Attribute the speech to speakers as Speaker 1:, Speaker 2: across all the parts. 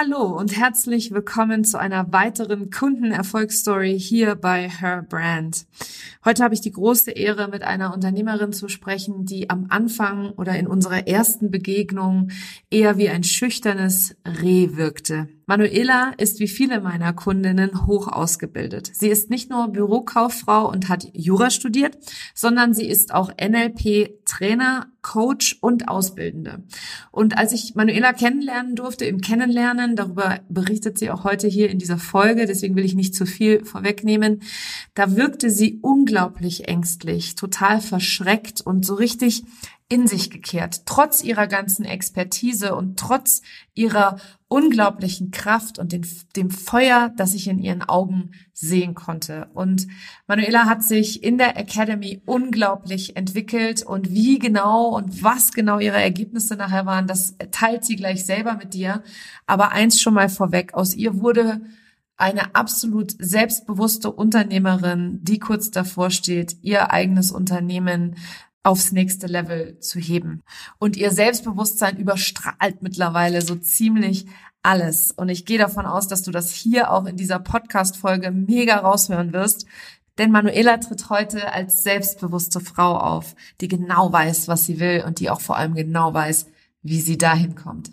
Speaker 1: Hallo und herzlich willkommen zu einer weiteren Kundenerfolgsstory hier bei Her Brand. Heute habe ich die große Ehre, mit einer Unternehmerin zu sprechen, die am Anfang oder in unserer ersten Begegnung eher wie ein schüchternes Reh wirkte. Manuela ist wie viele meiner Kundinnen hoch ausgebildet. Sie ist nicht nur Bürokauffrau und hat Jura studiert, sondern sie ist auch NLP-Trainer, Coach und Ausbildende. Und als ich Manuela kennenlernen durfte, im Kennenlernen, darüber berichtet sie auch heute hier in dieser Folge, deswegen will ich nicht zu viel vorwegnehmen, da wirkte sie unglaublich ängstlich, total verschreckt und so richtig in sich gekehrt, trotz ihrer ganzen Expertise und trotz ihrer unglaublichen Kraft und den, dem Feuer, das ich in ihren Augen sehen konnte. Und Manuela hat sich in der Academy unglaublich entwickelt und wie genau und was genau ihre Ergebnisse nachher waren, das teilt sie gleich selber mit dir. Aber eins schon mal vorweg, aus ihr wurde eine absolut selbstbewusste Unternehmerin, die kurz davor steht, ihr eigenes Unternehmen aufs nächste Level zu heben. Und ihr Selbstbewusstsein überstrahlt mittlerweile so ziemlich alles. Und ich gehe davon aus, dass du das hier auch in dieser Podcast-Folge mega raushören wirst. Denn Manuela tritt heute als selbstbewusste Frau auf, die genau weiß, was sie will und die auch vor allem genau weiß, wie sie dahin kommt.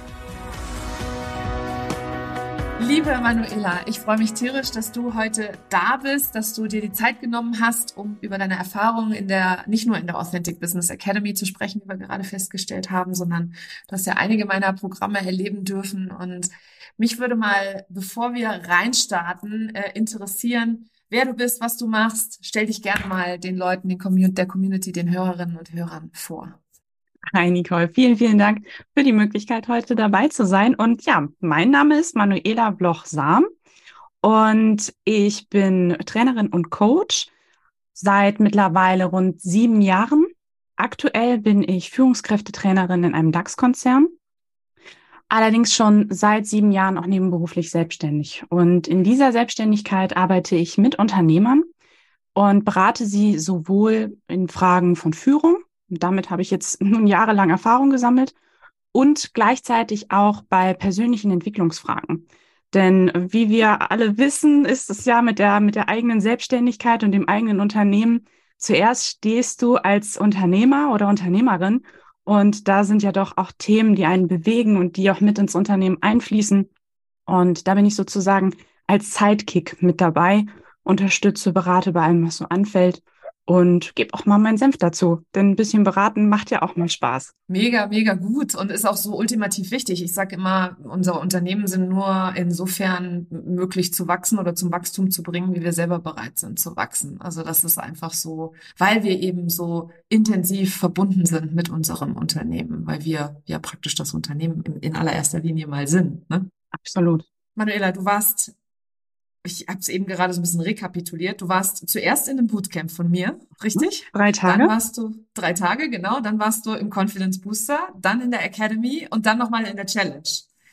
Speaker 1: Liebe Manuela, ich freue mich tierisch, dass du heute da bist, dass du dir die Zeit genommen hast, um über deine Erfahrungen in der, nicht nur in der Authentic Business Academy zu sprechen, wie wir gerade festgestellt haben, sondern du hast ja einige meiner Programme erleben dürfen. Und mich würde mal, bevor wir reinstarten, äh, interessieren, wer du bist, was du machst. Stell dich gerne mal den Leuten, den Community, der Community, den Hörerinnen und Hörern vor.
Speaker 2: Hi Nicole, vielen, vielen Dank für die Möglichkeit, heute dabei zu sein. Und ja, mein Name ist Manuela Bloch-Sam und ich bin Trainerin und Coach seit mittlerweile rund sieben Jahren. Aktuell bin ich Führungskräftetrainerin in einem DAX-Konzern, allerdings schon seit sieben Jahren auch nebenberuflich selbstständig. Und in dieser Selbstständigkeit arbeite ich mit Unternehmern und berate sie sowohl in Fragen von Führung, damit habe ich jetzt nun jahrelang Erfahrung gesammelt und gleichzeitig auch bei persönlichen Entwicklungsfragen. Denn wie wir alle wissen, ist es ja mit der, mit der eigenen Selbstständigkeit und dem eigenen Unternehmen, zuerst stehst du als Unternehmer oder Unternehmerin und da sind ja doch auch Themen, die einen bewegen und die auch mit ins Unternehmen einfließen. Und da bin ich sozusagen als Sidekick mit dabei, unterstütze, berate bei allem, was so anfällt und gebe auch mal meinen Senf dazu. Denn ein bisschen beraten macht ja auch mal Spaß.
Speaker 1: Mega, mega gut und ist auch so ultimativ wichtig. Ich sage immer, unsere Unternehmen sind nur insofern möglich zu wachsen oder zum Wachstum zu bringen, wie wir selber bereit sind zu wachsen. Also das ist einfach so, weil wir eben so intensiv verbunden sind mit unserem Unternehmen, weil wir ja praktisch das Unternehmen in, allererster Linie mal sind. Ne?
Speaker 2: Absolut.
Speaker 1: Manuela, du warst ich habe es eben gerade so ein bisschen rekapituliert. Du warst zuerst in einem Bootcamp von mir, richtig?
Speaker 2: Drei Tage.
Speaker 1: Dann warst du drei Tage, genau. Dann warst du im Confidence Booster, dann in der Academy und dann nochmal in der Challenge.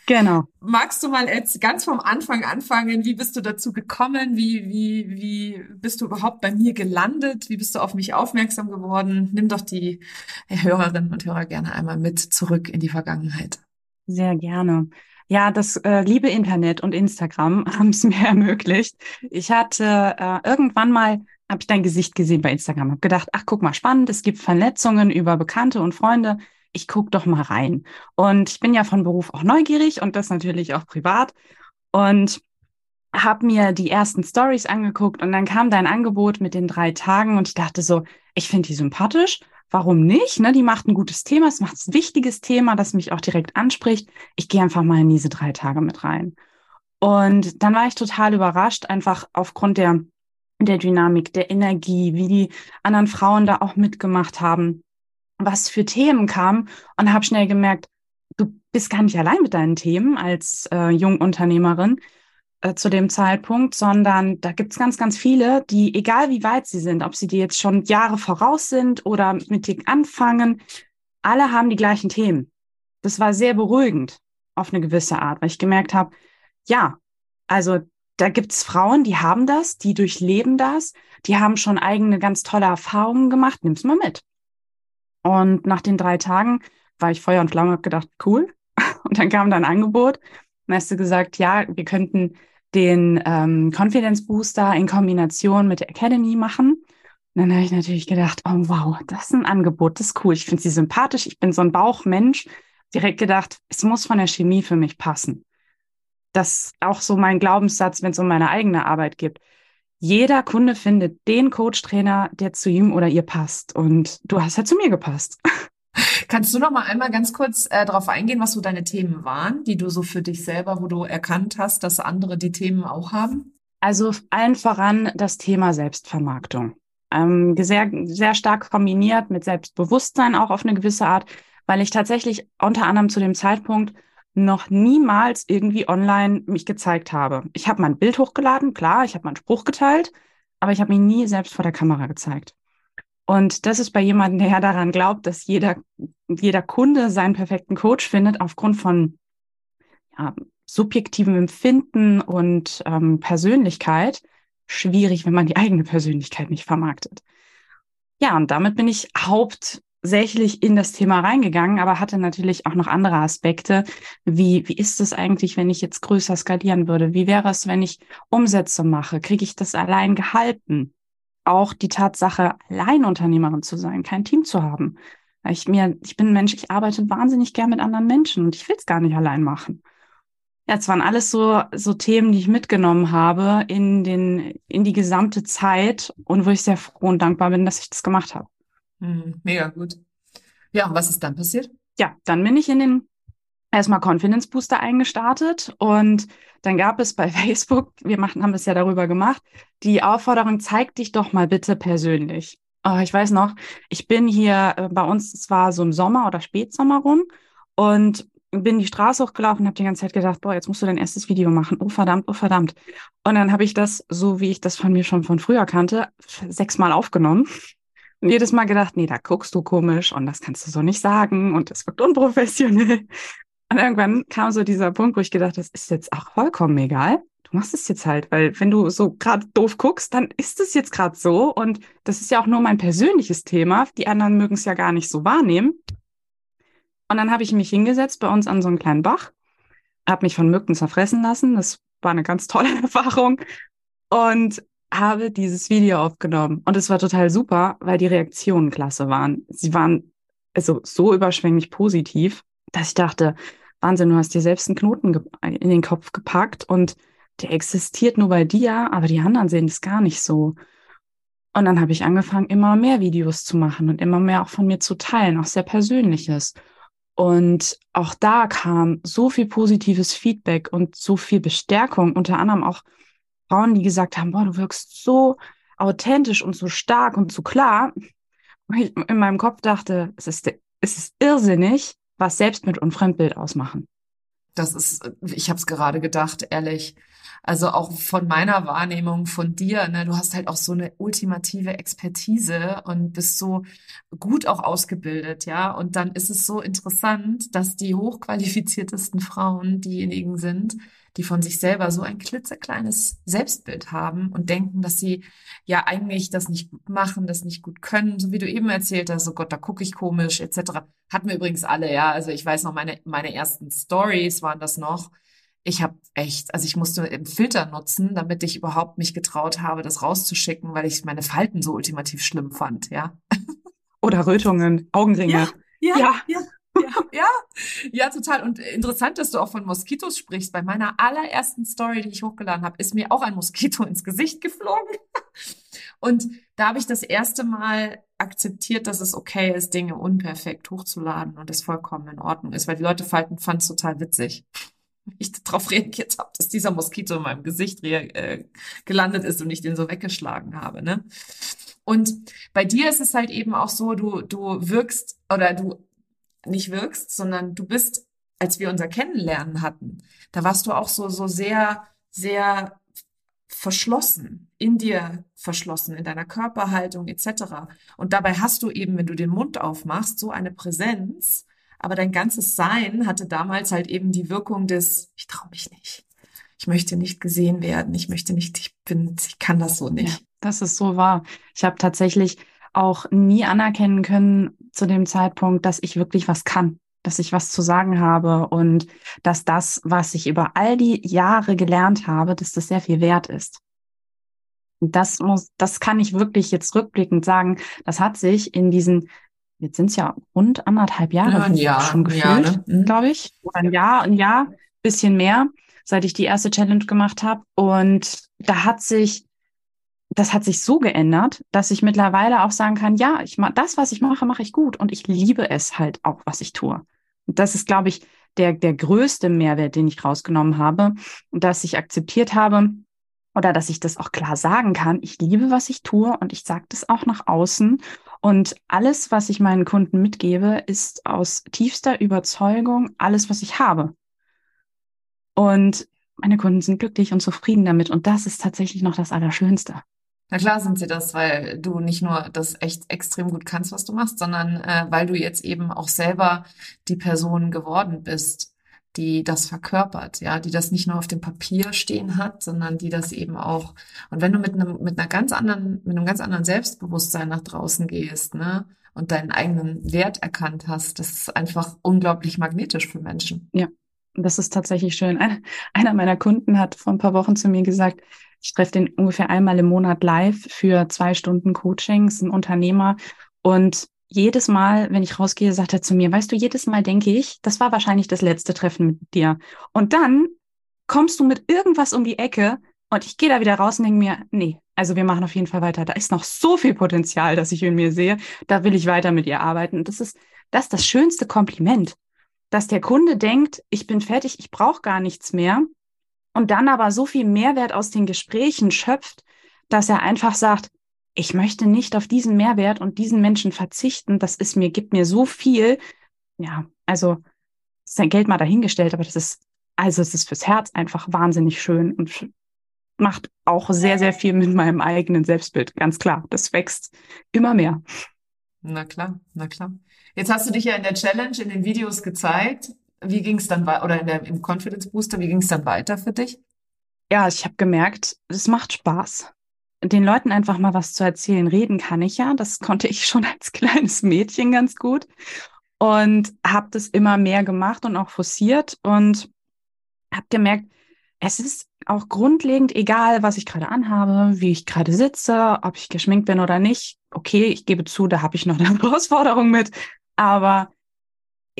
Speaker 2: Genau.
Speaker 1: Magst du mal jetzt ganz vom Anfang anfangen? Wie bist du dazu gekommen? Wie, wie, wie bist du überhaupt bei mir gelandet? Wie bist du auf mich aufmerksam geworden? Nimm doch die Hörerinnen und Hörer gerne einmal mit zurück in die Vergangenheit.
Speaker 2: Sehr gerne. Ja, das äh, liebe Internet und Instagram haben es mir ermöglicht. Ich hatte äh, irgendwann mal, habe ich dein Gesicht gesehen bei Instagram, habe gedacht, ach guck mal, spannend, es gibt Vernetzungen über Bekannte und Freunde. Ich guck doch mal rein. Und ich bin ja von Beruf auch neugierig und das natürlich auch privat. Und habe mir die ersten Stories angeguckt und dann kam dein Angebot mit den drei Tagen und ich dachte so, ich finde die sympathisch warum nicht? Ne? Die macht ein gutes Thema, es macht ein wichtiges Thema, das mich auch direkt anspricht. Ich gehe einfach mal in diese drei Tage mit rein. Und dann war ich total überrascht, einfach aufgrund der, der Dynamik, der Energie, wie die anderen Frauen da auch mitgemacht haben, was für Themen kamen und habe schnell gemerkt, du bist gar nicht allein mit deinen Themen als äh, Jungunternehmerin äh, zu dem Zeitpunkt, sondern da gibt's ganz, ganz viele, die, egal wie weit sie sind, ob sie dir jetzt schon Jahre voraus sind oder mit dir anfangen, alle haben die gleichen Themen. Das war sehr beruhigend auf eine gewisse Art, weil ich gemerkt habe, ja, also da gibt's Frauen, die haben das, die durchleben das, die haben schon eigene ganz tolle Erfahrungen gemacht, nimm's mal mit. Und nach den drei Tagen war ich Feuer und Flamme und gedacht, cool. Und dann kam dann ein Angebot. Und hast du gesagt, ja, wir könnten den ähm, Confidence Booster in Kombination mit der Academy machen. Und dann habe ich natürlich gedacht, oh wow, das ist ein Angebot, das ist cool. Ich finde sie sympathisch, ich bin so ein Bauchmensch. Direkt gedacht, es muss von der Chemie für mich passen das ist auch so mein Glaubenssatz, wenn es um meine eigene Arbeit geht. Jeder Kunde findet den Coach-Trainer, der zu ihm oder ihr passt. Und du hast ja zu mir gepasst.
Speaker 1: Kannst du noch mal einmal ganz kurz äh, darauf eingehen, was so deine Themen waren, die du so für dich selber, wo du erkannt hast, dass andere die Themen auch haben?
Speaker 2: Also allen voran das Thema Selbstvermarktung. Ähm, sehr, sehr stark kombiniert mit Selbstbewusstsein auch auf eine gewisse Art, weil ich tatsächlich unter anderem zu dem Zeitpunkt noch niemals irgendwie online mich gezeigt habe. Ich habe mein Bild hochgeladen, klar, ich habe meinen Spruch geteilt, aber ich habe mich nie selbst vor der Kamera gezeigt. Und das ist bei jemandem, der daran glaubt, dass jeder, jeder Kunde seinen perfekten Coach findet, aufgrund von ja, subjektivem Empfinden und ähm, Persönlichkeit, schwierig, wenn man die eigene Persönlichkeit nicht vermarktet. Ja, und damit bin ich Haupt sächlich in das Thema reingegangen, aber hatte natürlich auch noch andere Aspekte, wie, wie ist es eigentlich, wenn ich jetzt größer skalieren würde? Wie wäre es, wenn ich Umsätze mache? Kriege ich das allein gehalten? Auch die Tatsache, Alleinunternehmerin zu sein, kein Team zu haben. Ich mir, ich bin ein Mensch, ich arbeite wahnsinnig gern mit anderen Menschen und ich will es gar nicht allein machen. Ja, es waren alles so, so Themen, die ich mitgenommen habe in den, in die gesamte Zeit und wo ich sehr froh und dankbar bin, dass ich das gemacht habe.
Speaker 1: Hm, mega gut. Ja, und was ist dann passiert?
Speaker 2: Ja, dann bin ich in den erstmal Confidence Booster eingestartet und dann gab es bei Facebook, wir machen, haben es ja darüber gemacht, die Aufforderung, zeig dich doch mal bitte persönlich. Oh, ich weiß noch, ich bin hier äh, bei uns, es war so im Sommer oder Spätsommer rum und bin die Straße hochgelaufen und habe die ganze Zeit gedacht, boah, jetzt musst du dein erstes Video machen. Oh verdammt, oh verdammt. Und dann habe ich das, so wie ich das von mir schon von früher kannte, sechsmal aufgenommen und jedes Mal gedacht, nee, da guckst du komisch und das kannst du so nicht sagen und das wirkt unprofessionell. Und irgendwann kam so dieser Punkt, wo ich gedacht, das ist jetzt auch vollkommen egal. Du machst es jetzt halt, weil wenn du so gerade doof guckst, dann ist es jetzt gerade so. Und das ist ja auch nur mein persönliches Thema. Die anderen mögen es ja gar nicht so wahrnehmen. Und dann habe ich mich hingesetzt bei uns an so einen kleinen Bach, habe mich von Mücken zerfressen lassen. Das war eine ganz tolle Erfahrung. Und habe dieses Video aufgenommen und es war total super, weil die Reaktionen klasse waren. Sie waren also so überschwänglich positiv, dass ich dachte, Wahnsinn, du hast dir selbst einen Knoten in den Kopf gepackt und der existiert nur bei dir, aber die anderen sehen es gar nicht so. Und dann habe ich angefangen, immer mehr Videos zu machen und immer mehr auch von mir zu teilen, auch sehr persönliches. Und auch da kam so viel positives Feedback und so viel Bestärkung, unter anderem auch Frauen, die gesagt haben, boah, du wirkst so authentisch und so stark und so klar. Und ich in meinem Kopf dachte, es ist, es ist irrsinnig, was Selbstbild und Fremdbild ausmachen.
Speaker 1: Das ist, ich habe es gerade gedacht, ehrlich. Also auch von meiner Wahrnehmung von dir, ne, du hast halt auch so eine ultimative Expertise und bist so gut auch ausgebildet, ja. Und dann ist es so interessant, dass die hochqualifiziertesten Frauen diejenigen sind, die von sich selber so ein klitzekleines Selbstbild haben und denken, dass sie ja eigentlich das nicht gut machen, das nicht gut können, so wie du eben erzählt hast, oh Gott, da gucke ich komisch, etc. Hatten wir übrigens alle, ja. Also ich weiß noch, meine, meine ersten Stories waren das noch. Ich habe echt, also ich musste einen Filter nutzen, damit ich überhaupt mich getraut habe, das rauszuschicken, weil ich meine Falten so ultimativ schlimm fand, ja.
Speaker 2: Oder Rötungen, Augenringe.
Speaker 1: Ja, ja, ja. ja. Ja, ja, total. Und interessant, dass du auch von Moskitos sprichst. Bei meiner allerersten Story, die ich hochgeladen habe, ist mir auch ein Moskito ins Gesicht geflogen. Und da habe ich das erste Mal akzeptiert, dass es okay ist, Dinge unperfekt hochzuladen und es vollkommen in Ordnung ist, weil die Leute fanden es total witzig. ich darauf reagiert habe, dass dieser Moskito in meinem Gesicht äh, gelandet ist und ich den so weggeschlagen habe. Ne? Und bei dir ist es halt eben auch so, du, du wirkst oder du nicht wirkst, sondern du bist, als wir unser Kennenlernen hatten, da warst du auch so, so sehr, sehr verschlossen, in dir verschlossen, in deiner Körperhaltung etc. Und dabei hast du eben, wenn du den Mund aufmachst, so eine Präsenz, aber dein ganzes Sein hatte damals halt eben die Wirkung des, ich traue mich nicht. Ich möchte nicht gesehen werden. Ich möchte nicht, ich bin, ich kann das so nicht.
Speaker 2: Ja, das ist so wahr. Ich habe tatsächlich auch nie anerkennen können zu dem Zeitpunkt, dass ich wirklich was kann, dass ich was zu sagen habe und dass das, was ich über all die Jahre gelernt habe, dass das sehr viel wert ist. Und das muss, das kann ich wirklich jetzt rückblickend sagen. Das hat sich in diesen jetzt sind es ja rund anderthalb Jahre ja, ein Jahr, schon gefühlt, ne? mhm. glaube ich. Oder ein Jahr, ein Jahr, bisschen mehr, seit ich die erste Challenge gemacht habe. Und da hat sich, das hat sich so geändert, dass ich mittlerweile auch sagen kann, ja, ich mach, das, was ich mache, mache ich gut. Und ich liebe es halt auch, was ich tue. Und das ist, glaube ich, der, der größte Mehrwert, den ich rausgenommen habe und dass ich akzeptiert habe, oder dass ich das auch klar sagen kann, ich liebe, was ich tue und ich sage das auch nach außen und alles, was ich meinen Kunden mitgebe, ist aus tiefster Überzeugung alles, was ich habe. Und meine Kunden sind glücklich und zufrieden damit. Und das ist tatsächlich noch das Allerschönste.
Speaker 1: Na klar sind sie das, weil du nicht nur das echt extrem gut kannst, was du machst, sondern äh, weil du jetzt eben auch selber die Person geworden bist, die das verkörpert, ja, die das nicht nur auf dem Papier stehen hat, sondern die das eben auch. Und wenn du mit einem mit einer ganz anderen mit einem ganz anderen Selbstbewusstsein nach draußen gehst, ne, und deinen eigenen Wert erkannt hast, das ist einfach unglaublich magnetisch für Menschen.
Speaker 2: Ja, das ist tatsächlich schön. Einer, einer meiner Kunden hat vor ein paar Wochen zu mir gesagt, ich treffe den ungefähr einmal im Monat live für zwei Stunden Coachings, ein Unternehmer und jedes Mal, wenn ich rausgehe, sagt er zu mir, weißt du, jedes Mal denke ich, das war wahrscheinlich das letzte Treffen mit dir. Und dann kommst du mit irgendwas um die Ecke und ich gehe da wieder raus und denke mir, nee, also wir machen auf jeden Fall weiter. Da ist noch so viel Potenzial, das ich in mir sehe. Da will ich weiter mit ihr arbeiten. Und das ist das, ist das schönste Kompliment, dass der Kunde denkt, ich bin fertig, ich brauche gar nichts mehr. Und dann aber so viel Mehrwert aus den Gesprächen schöpft, dass er einfach sagt, ich möchte nicht auf diesen Mehrwert und diesen Menschen verzichten. Das ist mir, gibt mir so viel. Ja, also sein Geld mal dahingestellt, aber das ist, also es ist fürs Herz einfach wahnsinnig schön und macht auch sehr, sehr viel mit meinem eigenen Selbstbild. Ganz klar. Das wächst immer mehr.
Speaker 1: Na klar, na klar. Jetzt hast du dich ja in der Challenge, in den Videos gezeigt. Wie ging es dann weiter, oder in der, im Confidence Booster, wie ging es dann weiter für dich?
Speaker 2: Ja, ich habe gemerkt, es macht Spaß den Leuten einfach mal was zu erzählen. Reden kann ich ja. Das konnte ich schon als kleines Mädchen ganz gut. Und habe das immer mehr gemacht und auch forciert und habe gemerkt, es ist auch grundlegend egal, was ich gerade anhabe, wie ich gerade sitze, ob ich geschminkt bin oder nicht. Okay, ich gebe zu, da habe ich noch eine Herausforderung mit. Aber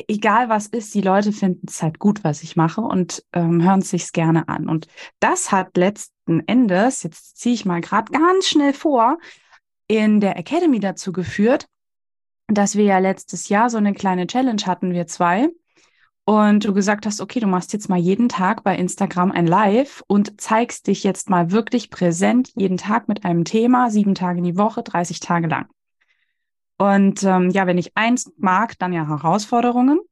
Speaker 2: egal was ist, die Leute finden es halt gut, was ich mache und ähm, hören es sich gerne an. Und das hat letzten Endes, jetzt ziehe ich mal gerade ganz schnell vor, in der Academy dazu geführt, dass wir ja letztes Jahr so eine kleine Challenge hatten, wir zwei. Und du gesagt hast, okay, du machst jetzt mal jeden Tag bei Instagram ein Live und zeigst dich jetzt mal wirklich präsent jeden Tag mit einem Thema, sieben Tage in die Woche, 30 Tage lang. Und ähm, ja, wenn ich eins mag, dann ja Herausforderungen.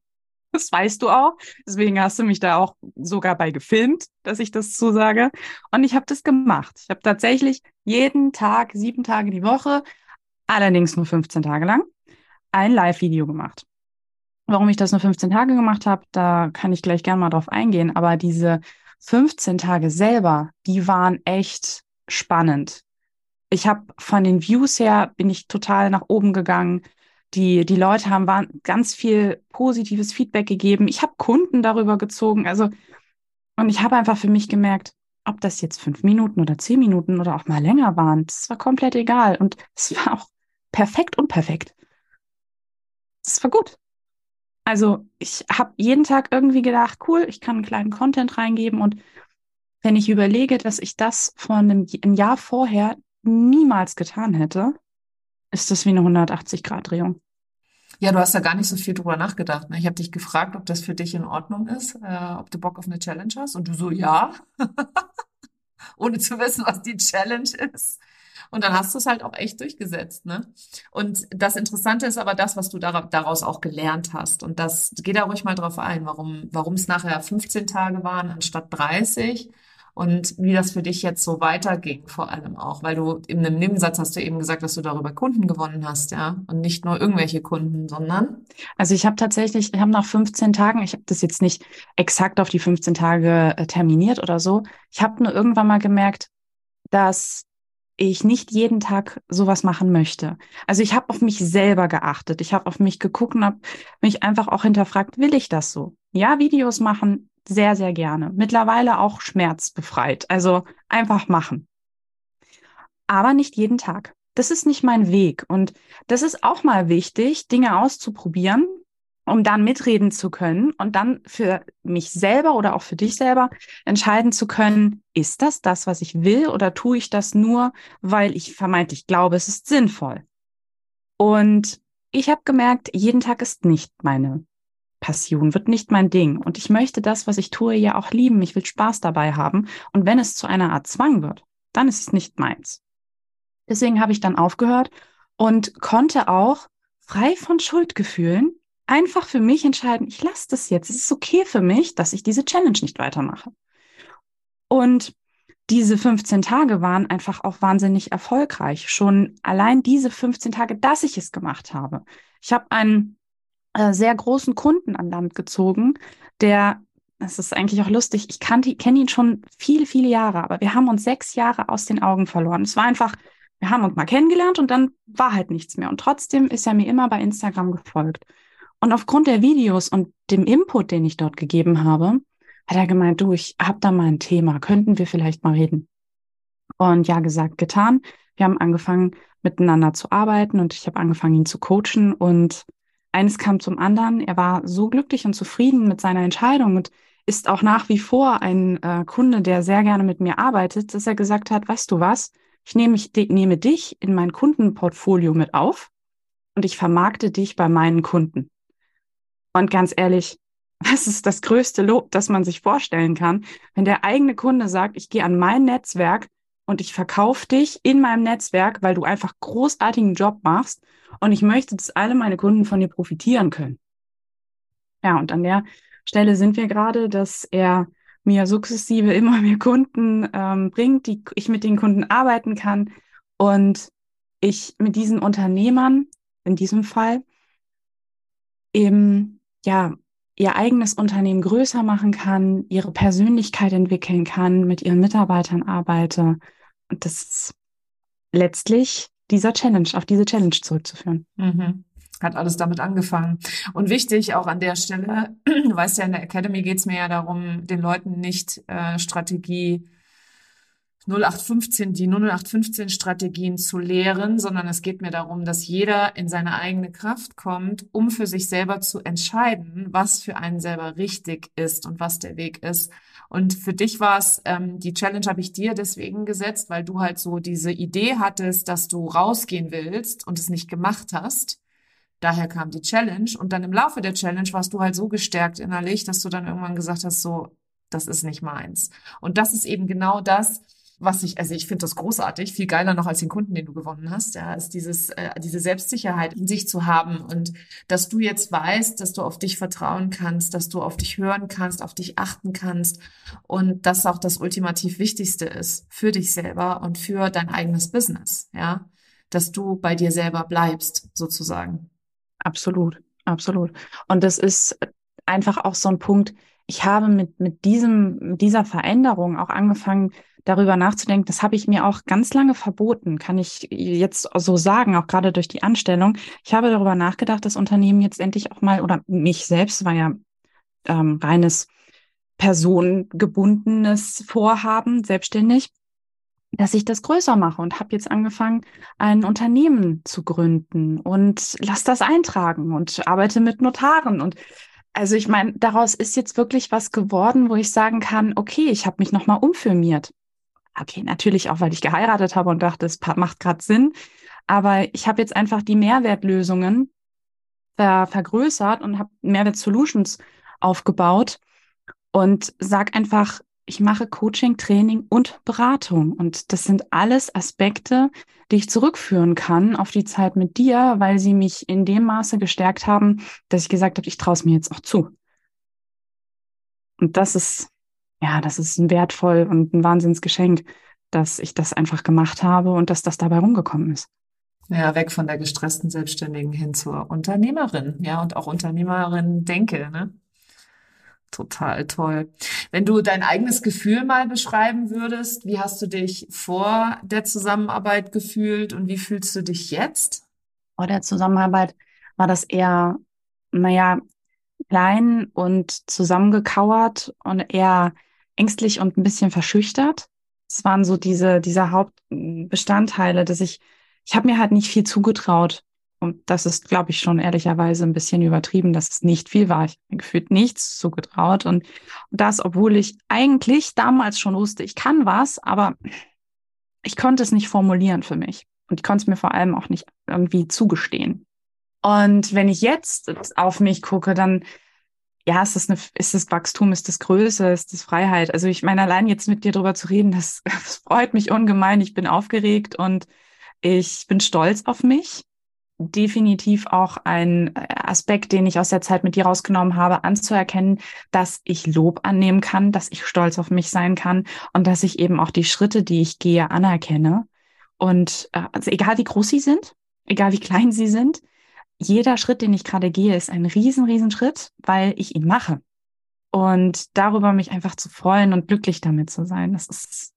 Speaker 2: Das weißt du auch. Deswegen hast du mich da auch sogar bei gefilmt, dass ich das zusage. Und ich habe das gemacht. Ich habe tatsächlich jeden Tag, sieben Tage die Woche, allerdings nur 15 Tage lang, ein Live-Video gemacht. Warum ich das nur 15 Tage gemacht habe, da kann ich gleich gerne mal drauf eingehen. Aber diese 15 Tage selber, die waren echt spannend ich habe von den Views her bin ich total nach oben gegangen. Die, die Leute haben waren ganz viel positives Feedback gegeben. Ich habe Kunden darüber gezogen. Also, und ich habe einfach für mich gemerkt, ob das jetzt fünf Minuten oder zehn Minuten oder auch mal länger waren, das war komplett egal. Und es war auch perfekt und perfekt. Das war gut. Also ich habe jeden Tag irgendwie gedacht, cool, ich kann einen kleinen Content reingeben und wenn ich überlege, dass ich das von einem ein Jahr vorher niemals getan hätte, ist das wie eine 180-Grad-Drehung.
Speaker 1: Ja, du hast ja gar nicht so viel drüber nachgedacht. Ne? Ich habe dich gefragt, ob das für dich in Ordnung ist, äh, ob du Bock auf eine Challenge hast. Und du so, ja. Ohne zu wissen, was die Challenge ist. Und dann hast du es halt auch echt durchgesetzt, ne? Und das Interessante ist aber das, was du daraus auch gelernt hast. Und das, geh da ruhig mal drauf ein, warum, warum es nachher 15 Tage waren anstatt 30 und wie das für dich jetzt so weiterging, vor allem auch, weil du in einem Nebensatz hast du eben gesagt, dass du darüber Kunden gewonnen hast, ja, und nicht nur irgendwelche Kunden, sondern.
Speaker 2: Also ich habe tatsächlich, ich habe nach 15 Tagen, ich habe das jetzt nicht exakt auf die 15 Tage äh, terminiert oder so, ich habe nur irgendwann mal gemerkt, dass ich nicht jeden Tag sowas machen möchte. Also ich habe auf mich selber geachtet. Ich habe auf mich geguckt und habe mich einfach auch hinterfragt, will ich das so? Ja, Videos machen, sehr, sehr gerne. Mittlerweile auch schmerzbefreit. Also einfach machen. Aber nicht jeden Tag. Das ist nicht mein Weg. Und das ist auch mal wichtig, Dinge auszuprobieren, um dann mitreden zu können und dann für mich selber oder auch für dich selber entscheiden zu können, ist das das, was ich will oder tue ich das nur, weil ich vermeintlich glaube, es ist sinnvoll. Und ich habe gemerkt, jeden Tag ist nicht meine Passion, wird nicht mein Ding. Und ich möchte das, was ich tue, ja auch lieben. Ich will Spaß dabei haben. Und wenn es zu einer Art Zwang wird, dann ist es nicht meins. Deswegen habe ich dann aufgehört und konnte auch frei von Schuldgefühlen einfach für mich entscheiden, ich lasse das jetzt. Es ist okay für mich, dass ich diese Challenge nicht weitermache. Und diese 15 Tage waren einfach auch wahnsinnig erfolgreich. Schon allein diese 15 Tage, dass ich es gemacht habe. Ich habe einen äh, sehr großen Kunden an Land gezogen, der, das ist eigentlich auch lustig, ich kenne ihn schon viele, viele Jahre, aber wir haben uns sechs Jahre aus den Augen verloren. Es war einfach, wir haben uns mal kennengelernt und dann war halt nichts mehr. Und trotzdem ist er mir immer bei Instagram gefolgt. Und aufgrund der Videos und dem Input, den ich dort gegeben habe, hat er gemeint, du, ich habe da mal ein Thema, könnten wir vielleicht mal reden? Und ja, gesagt, getan. Wir haben angefangen, miteinander zu arbeiten und ich habe angefangen, ihn zu coachen und eines kam zum anderen. Er war so glücklich und zufrieden mit seiner Entscheidung und ist auch nach wie vor ein äh, Kunde, der sehr gerne mit mir arbeitet, dass er gesagt hat, weißt du was, ich nehme, ich nehme dich in mein Kundenportfolio mit auf und ich vermarkte dich bei meinen Kunden. Und ganz ehrlich, was ist das größte Lob, das man sich vorstellen kann, wenn der eigene Kunde sagt, ich gehe an mein Netzwerk und ich verkaufe dich in meinem Netzwerk, weil du einfach großartigen Job machst und ich möchte, dass alle meine Kunden von dir profitieren können. Ja, und an der Stelle sind wir gerade, dass er mir sukzessive immer mehr Kunden ähm, bringt, die ich mit den Kunden arbeiten kann und ich mit diesen Unternehmern in diesem Fall eben ja, ihr eigenes Unternehmen größer machen kann, ihre Persönlichkeit entwickeln kann, mit ihren Mitarbeitern arbeite. Und das ist letztlich dieser Challenge, auf diese Challenge zurückzuführen.
Speaker 1: Mhm. Hat alles damit angefangen. Und wichtig auch an der Stelle, du weißt ja, in der Academy geht es mir ja darum, den Leuten nicht äh, Strategie 0815, die 0815 Strategien zu lehren, sondern es geht mir darum, dass jeder in seine eigene Kraft kommt, um für sich selber zu entscheiden, was für einen selber richtig ist und was der Weg ist. Und für dich war es, ähm, die Challenge habe ich dir deswegen gesetzt, weil du halt so diese Idee hattest, dass du rausgehen willst und es nicht gemacht hast. Daher kam die Challenge. Und dann im Laufe der Challenge warst du halt so gestärkt innerlich, dass du dann irgendwann gesagt hast, so, das ist nicht meins. Und das ist eben genau das, was ich, also ich finde das großartig, viel geiler noch als den Kunden, den du gewonnen hast, ja, ist dieses, äh, diese Selbstsicherheit in sich zu haben und dass du jetzt weißt, dass du auf dich vertrauen kannst, dass du auf dich hören kannst, auf dich achten kannst und das auch das ultimativ Wichtigste ist für dich selber und für dein eigenes Business, ja, dass du bei dir selber bleibst, sozusagen.
Speaker 2: Absolut, absolut. Und das ist einfach auch so ein Punkt, ich habe mit, mit diesem, mit dieser Veränderung auch angefangen, darüber nachzudenken. Das habe ich mir auch ganz lange verboten, kann ich jetzt so sagen, auch gerade durch die Anstellung. Ich habe darüber nachgedacht, das Unternehmen jetzt endlich auch mal, oder mich selbst war ja ähm, reines personengebundenes Vorhaben, selbstständig, dass ich das größer mache und habe jetzt angefangen, ein Unternehmen zu gründen und lass das eintragen und arbeite mit Notaren und also ich meine, daraus ist jetzt wirklich was geworden, wo ich sagen kann, okay, ich habe mich nochmal umfirmiert. Okay, natürlich auch, weil ich geheiratet habe und dachte, es macht gerade Sinn. Aber ich habe jetzt einfach die Mehrwertlösungen ver vergrößert und habe Mehrwert Solutions aufgebaut und sag einfach, ich mache Coaching, Training und Beratung. Und das sind alles Aspekte, die ich zurückführen kann auf die Zeit mit dir, weil sie mich in dem Maße gestärkt haben, dass ich gesagt habe, ich traue es mir jetzt auch zu. Und das ist, ja, das ist ein wertvoll und ein Wahnsinnsgeschenk, dass ich das einfach gemacht habe und dass das dabei rumgekommen ist.
Speaker 1: Ja, weg von der gestressten Selbstständigen hin zur Unternehmerin, ja, und auch Unternehmerin denke, ne? Total toll. Wenn du dein eigenes Gefühl mal beschreiben würdest, wie hast du dich vor der Zusammenarbeit gefühlt und wie fühlst du dich jetzt?
Speaker 2: Vor der Zusammenarbeit war das eher, naja, klein und zusammengekauert und eher ängstlich und ein bisschen verschüchtert. Es waren so diese, diese Hauptbestandteile, dass ich, ich habe mir halt nicht viel zugetraut. Und das ist, glaube ich, schon ehrlicherweise ein bisschen übertrieben, dass es nicht viel war. Ich habe mir gefühlt nichts zugetraut. Und das, obwohl ich eigentlich damals schon wusste, ich kann was, aber ich konnte es nicht formulieren für mich. Und ich konnte es mir vor allem auch nicht irgendwie zugestehen. Und wenn ich jetzt auf mich gucke, dann ja, ist das, eine, ist das Wachstum, ist das Größe, ist das Freiheit? Also ich meine, allein jetzt mit dir drüber zu reden, das, das freut mich ungemein. Ich bin aufgeregt und ich bin stolz auf mich definitiv auch ein äh, Aspekt, den ich aus der Zeit mit dir rausgenommen habe, anzuerkennen, dass ich Lob annehmen kann, dass ich stolz auf mich sein kann und dass ich eben auch die Schritte, die ich gehe, anerkenne. Und äh, also egal wie groß sie sind, egal wie klein sie sind, jeder Schritt, den ich gerade gehe, ist ein riesen, riesen Schritt, weil ich ihn mache. Und darüber mich einfach zu freuen und glücklich damit zu sein, das ist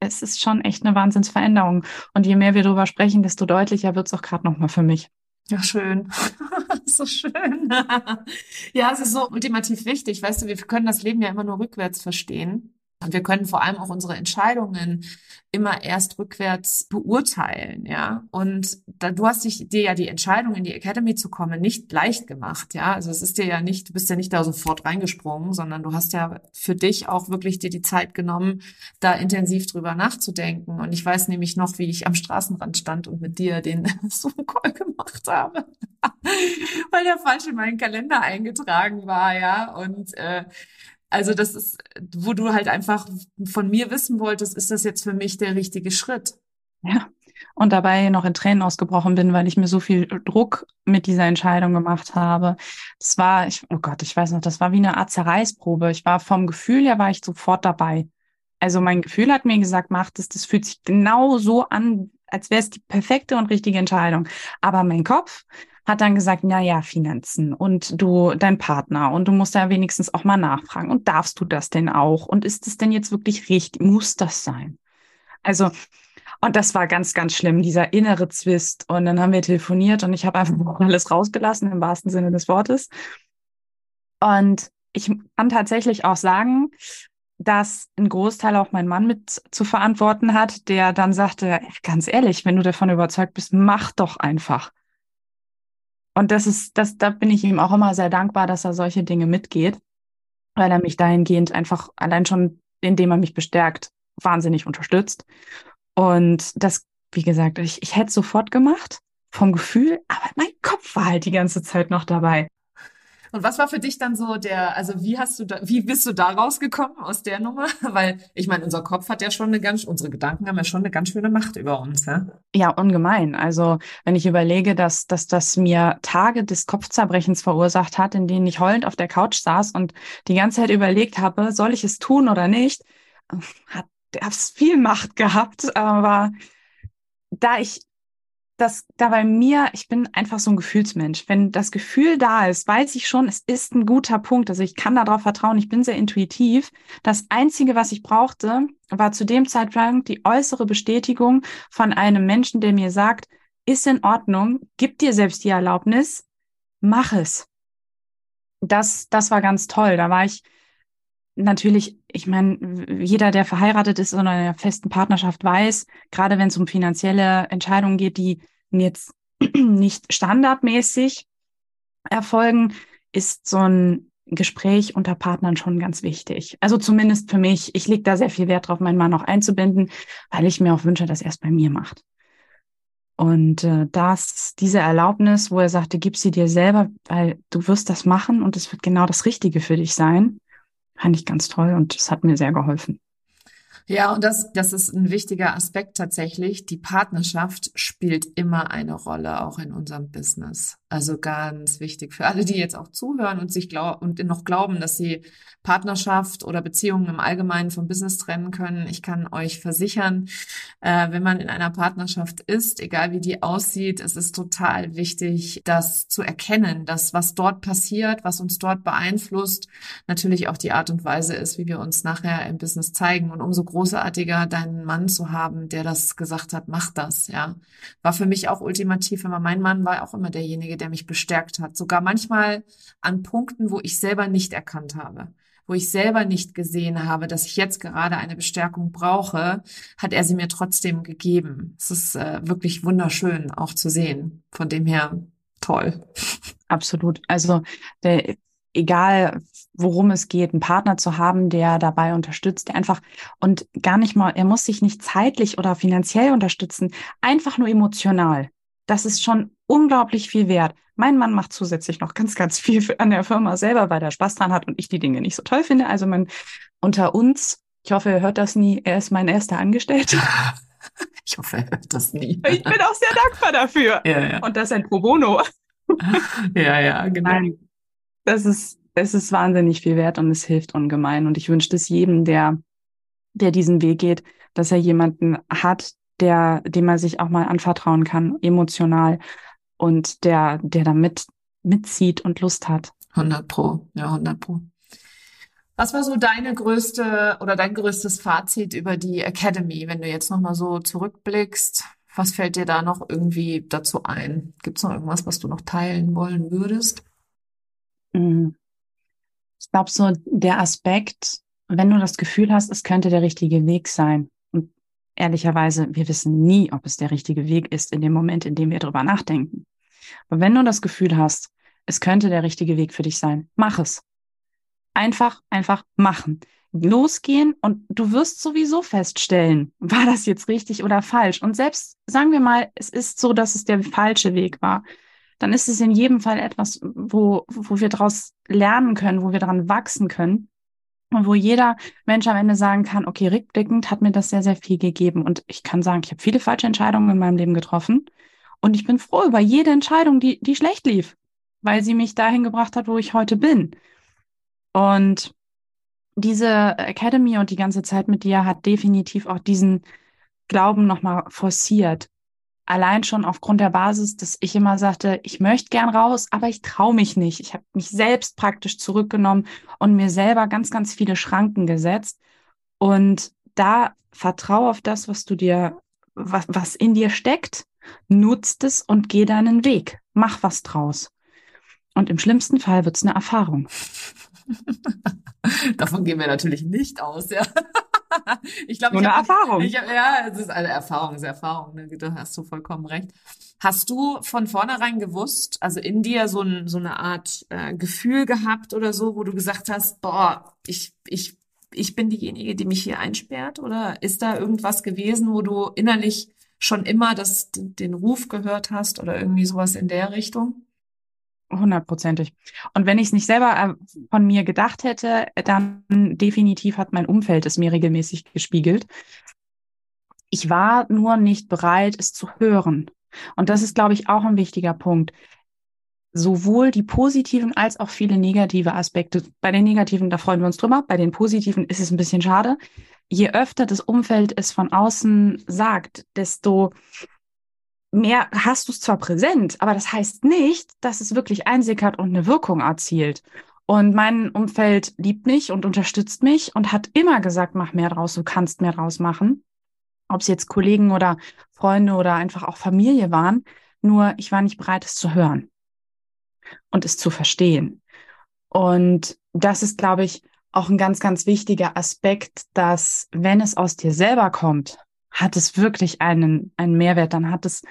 Speaker 2: es ist schon echt eine Wahnsinnsveränderung. Und je mehr wir darüber sprechen, desto deutlicher wird es auch gerade nochmal für mich.
Speaker 1: Ja, schön. so schön. ja, es ist so ultimativ wichtig. Weißt du, wir können das Leben ja immer nur rückwärts verstehen. Und wir können vor allem auch unsere Entscheidungen immer erst rückwärts beurteilen, ja. Und da, du hast dich, dir ja die Entscheidung, in die Academy zu kommen, nicht leicht gemacht, ja. Also es ist dir ja nicht, du bist ja nicht da sofort reingesprungen, sondern du hast ja für dich auch wirklich dir die Zeit genommen, da intensiv drüber nachzudenken. Und ich weiß nämlich noch, wie ich am Straßenrand stand und mit dir den Zoom-Call gemacht habe, weil der falsch in meinen Kalender eingetragen war, ja. Und äh, also das ist, wo du halt einfach von mir wissen wolltest, ist das jetzt für mich der richtige Schritt?
Speaker 2: Ja. Und dabei noch in Tränen ausgebrochen bin, weil ich mir so viel Druck mit dieser Entscheidung gemacht habe. Das war, ich, oh Gott, ich weiß noch, das war wie eine Art Zerreißprobe. Ich war vom Gefühl her, war ich sofort dabei. Also mein Gefühl hat mir gesagt, mach das, das fühlt sich genau so an, als wäre es die perfekte und richtige Entscheidung. Aber mein Kopf hat dann gesagt, na ja, Finanzen und du, dein Partner und du musst ja wenigstens auch mal nachfragen. Und darfst du das denn auch? Und ist es denn jetzt wirklich richtig? Muss das sein? Also, und das war ganz, ganz schlimm, dieser innere Zwist. Und dann haben wir telefoniert und ich habe einfach alles rausgelassen, im wahrsten Sinne des Wortes. Und ich kann tatsächlich auch sagen, dass ein Großteil auch mein Mann mit zu verantworten hat, der dann sagte, ganz ehrlich, wenn du davon überzeugt bist, mach doch einfach. Und das ist, das, da bin ich ihm auch immer sehr dankbar, dass er solche Dinge mitgeht, weil er mich dahingehend einfach allein schon, indem er mich bestärkt, wahnsinnig unterstützt. Und das, wie gesagt, ich, ich hätte sofort gemacht vom Gefühl, aber mein Kopf war halt die ganze Zeit noch dabei.
Speaker 1: Und was war für dich dann so der, also wie hast du da, wie bist du da rausgekommen aus der Nummer? Weil ich meine, unser Kopf hat ja schon eine ganz, unsere Gedanken haben ja schon eine ganz schöne Macht über uns, ja?
Speaker 2: Ja, ungemein. Also wenn ich überlege, dass, dass das mir Tage des Kopfzerbrechens verursacht hat, in denen ich heulend auf der Couch saß und die ganze Zeit überlegt habe, soll ich es tun oder nicht, hat es viel Macht gehabt. Aber da ich dass da bei mir, ich bin einfach so ein Gefühlsmensch. Wenn das Gefühl da ist, weiß ich schon, es ist ein guter Punkt. Also ich kann darauf vertrauen, ich bin sehr intuitiv. Das Einzige, was ich brauchte, war zu dem Zeitpunkt die äußere Bestätigung von einem Menschen, der mir sagt, ist in Ordnung, gib dir selbst die Erlaubnis, mach es. Das, das war ganz toll. Da war ich natürlich, ich meine, jeder, der verheiratet ist oder in einer festen Partnerschaft weiß, gerade wenn es um finanzielle Entscheidungen geht, die jetzt nicht standardmäßig erfolgen, ist so ein Gespräch unter Partnern schon ganz wichtig. Also zumindest für mich. Ich lege da sehr viel Wert drauf, meinen Mann auch einzubinden, weil ich mir auch wünsche, dass er es bei mir macht. Und äh, das, diese Erlaubnis, wo er sagte, gib sie dir selber, weil du wirst das machen und es wird genau das Richtige für dich sein, fand ich ganz toll und es hat mir sehr geholfen.
Speaker 1: Ja, und das, das ist ein wichtiger Aspekt tatsächlich. Die Partnerschaft spielt immer eine Rolle, auch in unserem Business. Also ganz wichtig für alle, die jetzt auch zuhören und sich glaub und noch glauben, dass sie Partnerschaft oder Beziehungen im Allgemeinen vom Business trennen können. Ich kann euch versichern, äh, wenn man in einer Partnerschaft ist, egal wie die aussieht, es ist total wichtig, das zu erkennen, dass was dort passiert, was uns dort beeinflusst, natürlich auch die Art und Weise ist, wie wir uns nachher im Business zeigen. Und umso großartiger, deinen Mann zu haben, der das gesagt hat, mach das, ja. War für mich auch ultimativ, aber mein Mann war auch immer derjenige, der mich bestärkt hat. Sogar manchmal an Punkten, wo ich selber nicht erkannt habe wo ich selber nicht gesehen habe, dass ich jetzt gerade eine Bestärkung brauche, hat er sie mir trotzdem gegeben. Es ist äh, wirklich wunderschön auch zu sehen. Von dem her toll.
Speaker 2: Absolut. Also der, egal worum es geht, einen Partner zu haben, der dabei unterstützt, der einfach und gar nicht mal, er muss sich nicht zeitlich oder finanziell unterstützen, einfach nur emotional. Das ist schon unglaublich viel wert. Mein Mann macht zusätzlich noch ganz, ganz viel an der Firma selber, weil er Spaß dran hat und ich die Dinge nicht so toll finde. Also man unter uns, ich hoffe, er hört das nie, er ist mein erster Angestellter.
Speaker 1: Ich hoffe, er hört das nie.
Speaker 2: Ich bin auch sehr dankbar dafür. Ja, ja. Und das ist ein Pro Bono.
Speaker 1: Ja, ja, genau. Nein,
Speaker 2: das ist, es ist wahnsinnig viel wert und es hilft ungemein. Und ich wünsche es jedem, der, der diesen Weg geht, dass er jemanden hat, der, dem er sich auch mal anvertrauen kann, emotional und der, der da mit, mitzieht und Lust hat.
Speaker 1: 100 Pro, ja, 100 Pro. Was war so deine größte oder dein größtes Fazit über die Academy, wenn du jetzt nochmal so zurückblickst? Was fällt dir da noch irgendwie dazu ein? Gibt es noch irgendwas, was du noch teilen wollen würdest?
Speaker 2: Mhm. Ich glaube, so der Aspekt, wenn du das Gefühl hast, es könnte der richtige Weg sein, ehrlicherweise, wir wissen nie, ob es der richtige Weg ist in dem Moment, in dem wir darüber nachdenken. Aber wenn du das Gefühl hast, es könnte der richtige Weg für dich sein, mach es. Einfach, einfach machen. Losgehen und du wirst sowieso feststellen, war das jetzt richtig oder falsch. Und selbst sagen wir mal, es ist so, dass es der falsche Weg war, dann ist es in jedem Fall etwas, wo, wo wir daraus lernen können, wo wir daran wachsen können und wo jeder Mensch am Ende sagen kann, okay, rückblickend hat mir das sehr, sehr viel gegeben. Und ich kann sagen, ich habe viele falsche Entscheidungen in meinem Leben getroffen. Und ich bin froh über jede Entscheidung, die, die schlecht lief, weil sie mich dahin gebracht hat, wo ich heute bin. Und diese Academy und die ganze Zeit mit dir hat definitiv auch diesen Glauben nochmal forciert allein schon aufgrund der Basis, dass ich immer sagte, ich möchte gern raus, aber ich traue mich nicht. Ich habe mich selbst praktisch zurückgenommen und mir selber ganz, ganz viele Schranken gesetzt. Und da vertraue auf das, was du dir, was, was in dir steckt, nutzt es und geh deinen Weg. Mach was draus. Und im schlimmsten Fall wird es eine Erfahrung.
Speaker 1: Davon gehen wir natürlich nicht aus, ja.
Speaker 2: Ich glaube, eine hab, Erfahrung.
Speaker 1: Ich, ja, es ist eine Erfahrung, es ist Erfahrung. Ne? Da hast du vollkommen recht. Hast du von vornherein gewusst, also in dir so, ein, so eine Art äh, Gefühl gehabt oder so, wo du gesagt hast, boah, ich, ich, ich bin diejenige, die mich hier einsperrt? Oder ist da irgendwas gewesen, wo du innerlich schon immer das, den Ruf gehört hast oder irgendwie sowas in der Richtung?
Speaker 2: Hundertprozentig. Und wenn ich es nicht selber äh, von mir gedacht hätte, dann definitiv hat mein Umfeld es mir regelmäßig gespiegelt. Ich war nur nicht bereit, es zu hören. Und das ist, glaube ich, auch ein wichtiger Punkt. Sowohl die positiven als auch viele negative Aspekte. Bei den negativen, da freuen wir uns drüber. Bei den positiven ist es ein bisschen schade. Je öfter das Umfeld es von außen sagt, desto mehr hast du es zwar präsent, aber das heißt nicht, dass es wirklich einsickert und eine Wirkung erzielt. Und mein Umfeld liebt mich und unterstützt mich und hat immer gesagt, mach mehr draus, du kannst mehr draus machen. Ob es jetzt Kollegen oder Freunde oder einfach auch Familie waren. Nur ich war nicht bereit, es zu hören und es zu verstehen. Und das ist, glaube ich, auch ein ganz, ganz wichtiger Aspekt, dass wenn es aus dir selber kommt, hat es wirklich einen, einen Mehrwert, dann hat es,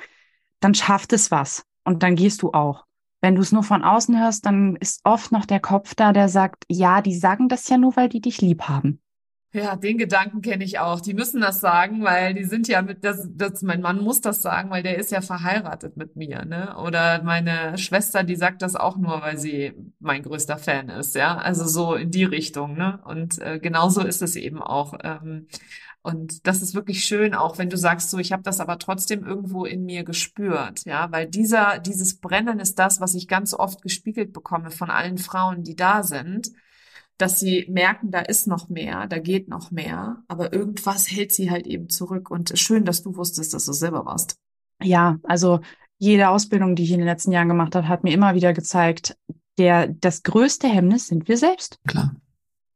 Speaker 2: dann schafft es was und dann gehst du auch. Wenn du es nur von außen hörst, dann ist oft noch der Kopf da, der sagt, ja, die sagen das ja nur, weil die dich lieb haben.
Speaker 1: Ja, den Gedanken kenne ich auch. Die müssen das sagen, weil die sind ja mit, das, das, mein Mann muss das sagen, weil der ist ja verheiratet mit mir, ne? Oder meine Schwester, die sagt das auch nur, weil sie mein größter Fan ist, ja? Also so in die Richtung, ne? Und äh, genauso ist es eben auch. Ähm, und das ist wirklich schön, auch wenn du sagst, so, ich habe das aber trotzdem irgendwo in mir gespürt, ja, weil dieser, dieses Brennen ist das, was ich ganz oft gespiegelt bekomme von allen Frauen, die da sind dass sie merken, da ist noch mehr, da geht noch mehr, aber irgendwas hält sie halt eben zurück. Und schön, dass du wusstest, dass du selber warst.
Speaker 2: Ja, also jede Ausbildung, die ich in den letzten Jahren gemacht habe, hat mir immer wieder gezeigt, der, das größte Hemmnis sind wir selbst.
Speaker 1: Klar.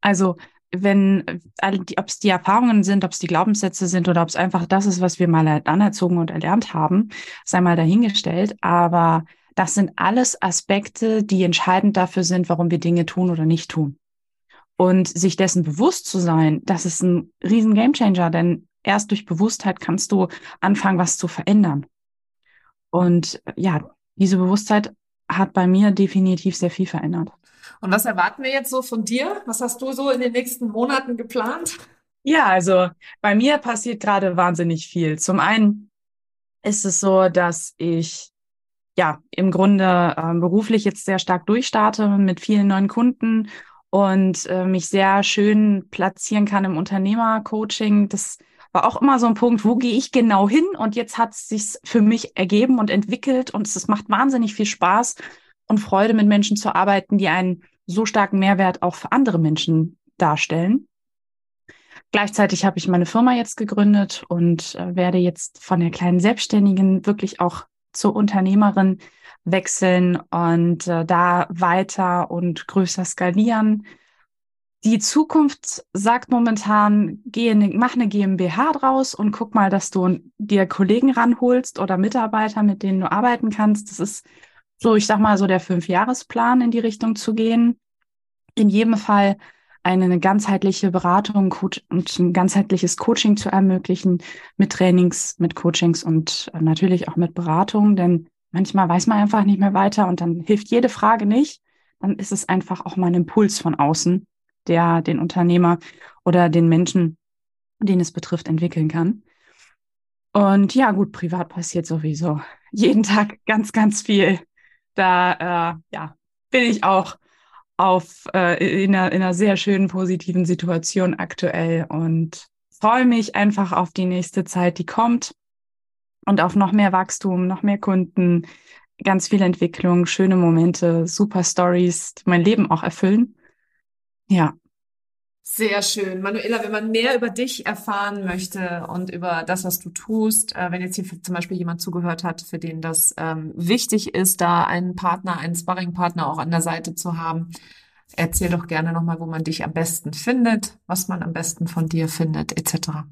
Speaker 2: Also, wenn, ob es die Erfahrungen sind, ob es die Glaubenssätze sind oder ob es einfach das ist, was wir mal anerzogen und erlernt haben, sei mal dahingestellt. Aber das sind alles Aspekte, die entscheidend dafür sind, warum wir Dinge tun oder nicht tun. Und sich dessen bewusst zu sein, das ist ein riesen Gamechanger, denn erst durch Bewusstheit kannst du anfangen, was zu verändern. Und ja, diese Bewusstheit hat bei mir definitiv sehr viel verändert.
Speaker 1: Und was erwarten wir jetzt so von dir? Was hast du so in den nächsten Monaten geplant?
Speaker 2: Ja, also bei mir passiert gerade wahnsinnig viel. Zum einen ist es so, dass ich ja im Grunde äh, beruflich jetzt sehr stark durchstarte mit vielen neuen Kunden und äh, mich sehr schön platzieren kann im Unternehmercoaching. Das war auch immer so ein Punkt, wo gehe ich genau hin? Und jetzt hat es sich für mich ergeben und entwickelt und es macht wahnsinnig viel Spaß und Freude, mit Menschen zu arbeiten, die einen so starken Mehrwert auch für andere Menschen darstellen. Gleichzeitig habe ich meine Firma jetzt gegründet und äh, werde jetzt von der kleinen Selbstständigen wirklich auch zur Unternehmerin wechseln und äh, da weiter und größer skalieren. Die Zukunft sagt momentan, geh ne, mach eine GmbH draus und guck mal, dass du dir Kollegen ranholst oder Mitarbeiter, mit denen du arbeiten kannst. Das ist so, ich sag mal, so der Fünfjahresplan in die Richtung zu gehen. In jedem Fall eine ganzheitliche Beratung und ein ganzheitliches Coaching zu ermöglichen mit Trainings, mit Coachings und natürlich auch mit Beratung, denn manchmal weiß man einfach nicht mehr weiter und dann hilft jede Frage nicht. Dann ist es einfach auch mal ein Impuls von außen, der den Unternehmer oder den Menschen, den es betrifft, entwickeln kann. Und ja, gut, privat passiert sowieso jeden Tag ganz, ganz viel. Da äh, ja, bin ich auch auf äh, in, einer, in einer sehr schönen positiven Situation aktuell und freue mich einfach auf die nächste Zeit, die kommt und auf noch mehr Wachstum, noch mehr Kunden, ganz viel Entwicklung, schöne Momente, super Stories, mein Leben auch erfüllen. Ja.
Speaker 1: Sehr schön. Manuela, wenn man mehr über dich erfahren möchte und über das, was du tust, äh, wenn jetzt hier zum Beispiel jemand zugehört hat, für den das ähm, wichtig ist, da einen Partner, einen Sparringpartner auch an der Seite zu haben, erzähl doch gerne nochmal, wo man dich am besten findet, was man am besten von dir findet, etc.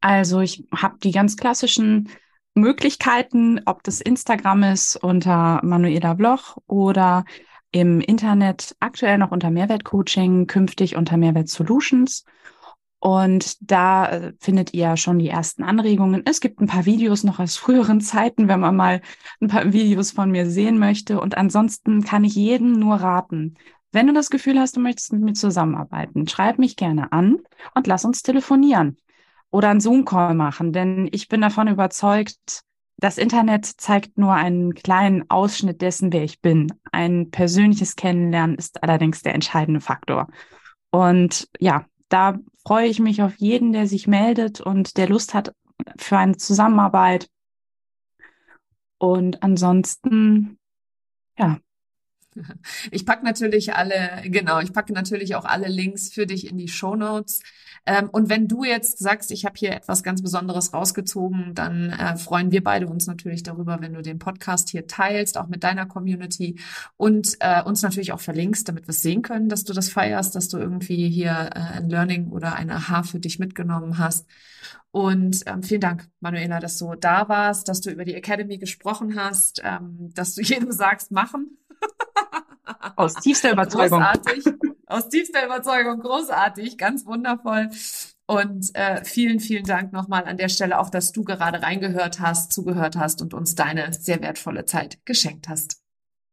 Speaker 2: Also ich habe die ganz klassischen Möglichkeiten, ob das Instagram ist unter Manuela Bloch oder im Internet aktuell noch unter Mehrwertcoaching, künftig unter Mehrwert Solutions. Und da äh, findet ihr schon die ersten Anregungen. Es gibt ein paar Videos noch aus früheren Zeiten, wenn man mal ein paar Videos von mir sehen möchte. Und ansonsten kann ich jedem nur raten, wenn du das Gefühl hast, du möchtest mit mir zusammenarbeiten, schreib mich gerne an und lass uns telefonieren oder einen Zoom-Call machen, denn ich bin davon überzeugt, das Internet zeigt nur einen kleinen Ausschnitt dessen, wer ich bin. Ein persönliches Kennenlernen ist allerdings der entscheidende Faktor. Und ja, da freue ich mich auf jeden, der sich meldet und der Lust hat für eine Zusammenarbeit. Und ansonsten, ja,
Speaker 1: ich packe natürlich alle, genau, ich packe natürlich auch alle Links für dich in die Show Notes. Ähm, und wenn du jetzt sagst, ich habe hier etwas ganz Besonderes rausgezogen, dann äh, freuen wir beide uns natürlich darüber, wenn du den Podcast hier teilst, auch mit deiner Community und äh, uns natürlich auch verlinkst, damit wir sehen können, dass du das feierst, dass du irgendwie hier äh, ein Learning oder ein Aha für dich mitgenommen hast. Und ähm, vielen Dank, Manuela, dass du da warst, dass du über die Academy gesprochen hast, ähm, dass du jedem sagst, machen.
Speaker 2: Aus tiefster Überzeugung.
Speaker 1: Großartig. Aus tiefster Überzeugung. Großartig. Ganz wundervoll. Und äh, vielen, vielen Dank nochmal an der Stelle auch, dass du gerade reingehört hast, zugehört hast und uns deine sehr wertvolle Zeit geschenkt hast.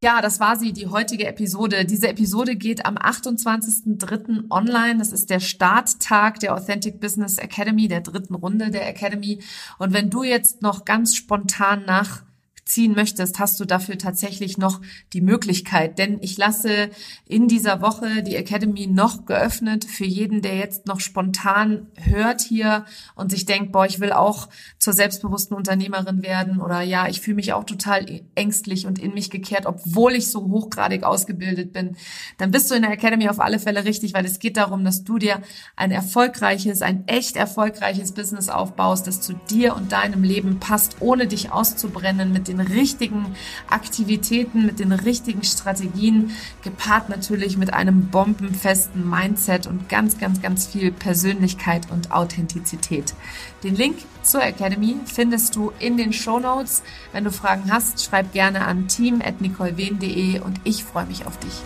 Speaker 1: Ja, das war sie, die heutige Episode. Diese Episode geht am 28.03. online. Das ist der Starttag der Authentic Business Academy, der dritten Runde der Academy. Und wenn du jetzt noch ganz spontan nach ziehen möchtest, hast du dafür tatsächlich noch die Möglichkeit. Denn ich lasse in dieser Woche die Academy noch geöffnet für jeden, der jetzt noch spontan hört hier und sich denkt, boah, ich will auch zur selbstbewussten Unternehmerin werden oder ja, ich fühle mich auch total ängstlich und in mich gekehrt, obwohl ich so hochgradig ausgebildet bin. Dann bist du in der Academy auf alle Fälle richtig, weil es geht darum, dass du dir ein erfolgreiches, ein echt erfolgreiches Business aufbaust, das zu dir und deinem Leben passt, ohne dich auszubrennen mit den richtigen Aktivitäten, mit den richtigen Strategien, gepaart natürlich mit einem bombenfesten Mindset und ganz, ganz, ganz viel Persönlichkeit und Authentizität. Den Link zur Academy findest du in den Show Notes. Wenn du Fragen hast, schreib gerne an team.nicolewen.de und ich freue mich auf dich.